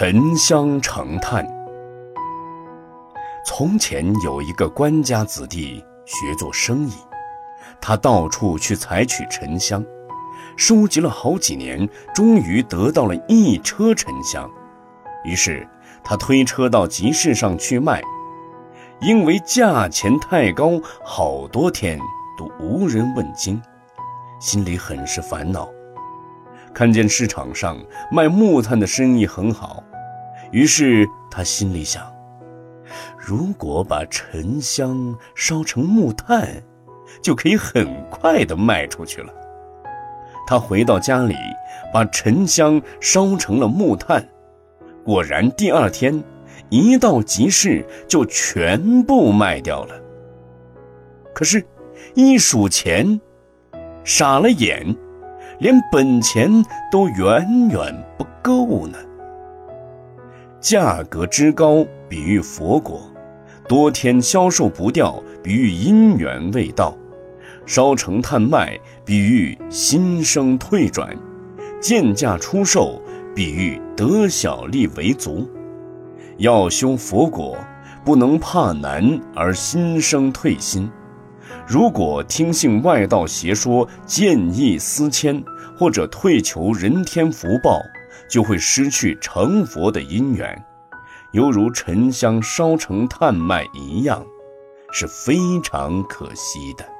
沉香成炭。从前有一个官家子弟学做生意，他到处去采取沉香，收集了好几年，终于得到了一车沉香。于是他推车到集市上去卖，因为价钱太高，好多天都无人问津，心里很是烦恼。看见市场上卖木炭的生意很好，于是他心里想：如果把沉香烧成木炭，就可以很快的卖出去了。他回到家里，把沉香烧成了木炭，果然第二天一到集市就全部卖掉了。可是，一数钱，傻了眼。连本钱都远远不够呢。价格之高，比喻佛果；多天销售不掉，比喻因缘未到；烧成炭卖，比喻心生退转；贱价出售，比喻得小利为足。要修佛果，不能怕难而心生退心。如果听信外道邪说，见异思迁，或者退求人天福报，就会失去成佛的因缘，犹如沉香烧成炭麦一样，是非常可惜的。